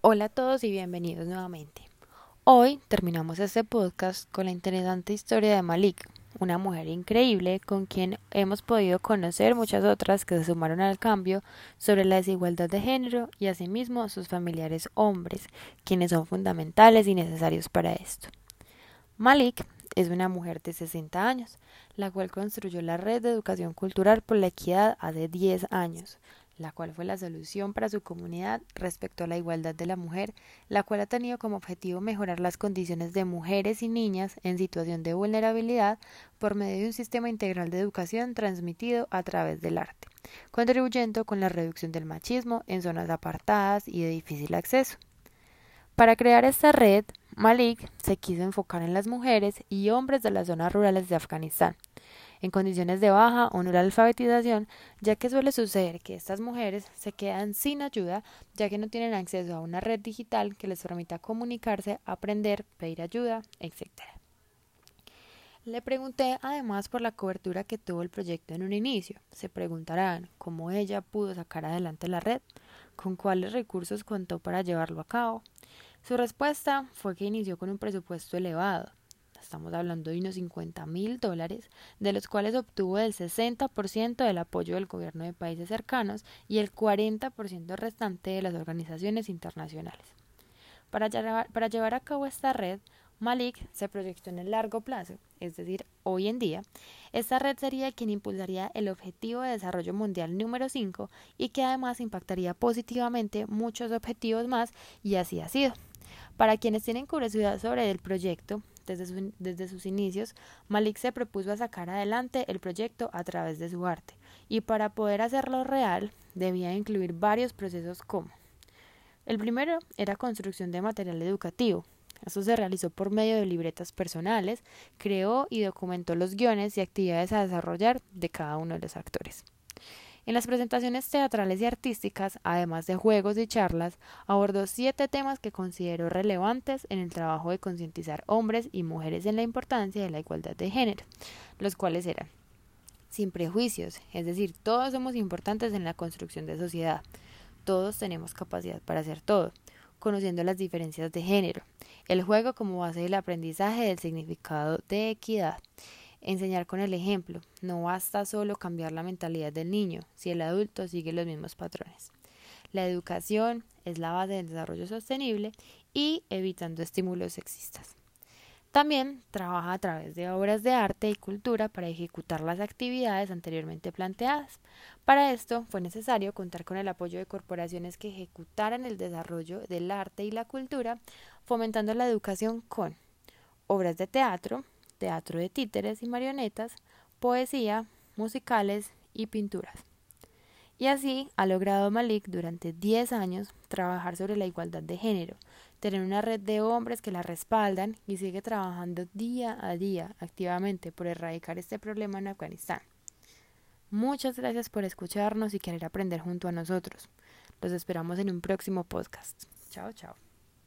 Hola a todos y bienvenidos nuevamente. Hoy terminamos este podcast con la interesante historia de Malik, una mujer increíble con quien hemos podido conocer muchas otras que se sumaron al cambio sobre la desigualdad de género y asimismo sus familiares hombres, quienes son fundamentales y necesarios para esto. Malik es una mujer de 60 años, la cual construyó la red de educación cultural por la equidad hace 10 años, la cual fue la solución para su comunidad respecto a la igualdad de la mujer, la cual ha tenido como objetivo mejorar las condiciones de mujeres y niñas en situación de vulnerabilidad por medio de un sistema integral de educación transmitido a través del arte, contribuyendo con la reducción del machismo en zonas apartadas y de difícil acceso. Para crear esta red, Malik se quiso enfocar en las mujeres y hombres de las zonas rurales de Afganistán, en condiciones de baja o nula alfabetización, ya que suele suceder que estas mujeres se quedan sin ayuda, ya que no tienen acceso a una red digital que les permita comunicarse, aprender, pedir ayuda, etc. Le pregunté además por la cobertura que tuvo el proyecto en un inicio. Se preguntarán cómo ella pudo sacar adelante la red, con cuáles recursos contó para llevarlo a cabo. Su respuesta fue que inició con un presupuesto elevado, estamos hablando de unos 50 mil dólares, de los cuales obtuvo el 60% del apoyo del gobierno de países cercanos y el 40% restante de las organizaciones internacionales. Para llevar, a cabo esta red, Malik se proyectó en el largo plazo, es decir, hoy en día, esta red sería quien impulsaría el Objetivo de Desarrollo Mundial número 5 y que además impactaría positivamente muchos objetivos más y así ha sido. Para quienes tienen curiosidad sobre el proyecto, desde, sus inicios, Malik se propuso a sacar adelante el proyecto a través de su arte, y para poder hacerlo real debía incluir varios procesos como el primero era construcción de material educativo. Esto se realizó por medio de libretas personales, creó y documentó los guiones y actividades a desarrollar de cada uno de los actores. En las presentaciones teatrales y artísticas, además de juegos y charlas, abordó siete temas que consideró relevantes en el trabajo de concientizar hombres y mujeres en la importancia de la igualdad de género, los cuales eran sin prejuicios, es decir, todos somos importantes en la construcción de sociedad, todos tenemos capacidad para hacer todo, conociendo las diferencias de género, el juego como base del aprendizaje del significado de equidad, Enseñar con el ejemplo. No basta solo cambiar la mentalidad del niño si el adulto sigue los mismos patrones. La educación es la base del desarrollo sostenible y evitando estímulos sexistas. También trabaja a través de obras de arte y cultura para ejecutar las actividades anteriormente planteadas. Para esto fue necesario contar con el apoyo de corporaciones que ejecutaran el desarrollo del arte y la cultura, fomentando la educación con obras de teatro, teatro de títeres y marionetas, poesía, musicales y pinturas. Y así ha logrado Malik durante 10 años trabajar sobre la igualdad de género, tener una red de hombres que la respaldan y sigue trabajando día a día activamente por erradicar este problema en Afganistán. Muchas gracias por escucharnos y querer aprender junto a nosotros. Los esperamos en un próximo podcast. Chao, chao.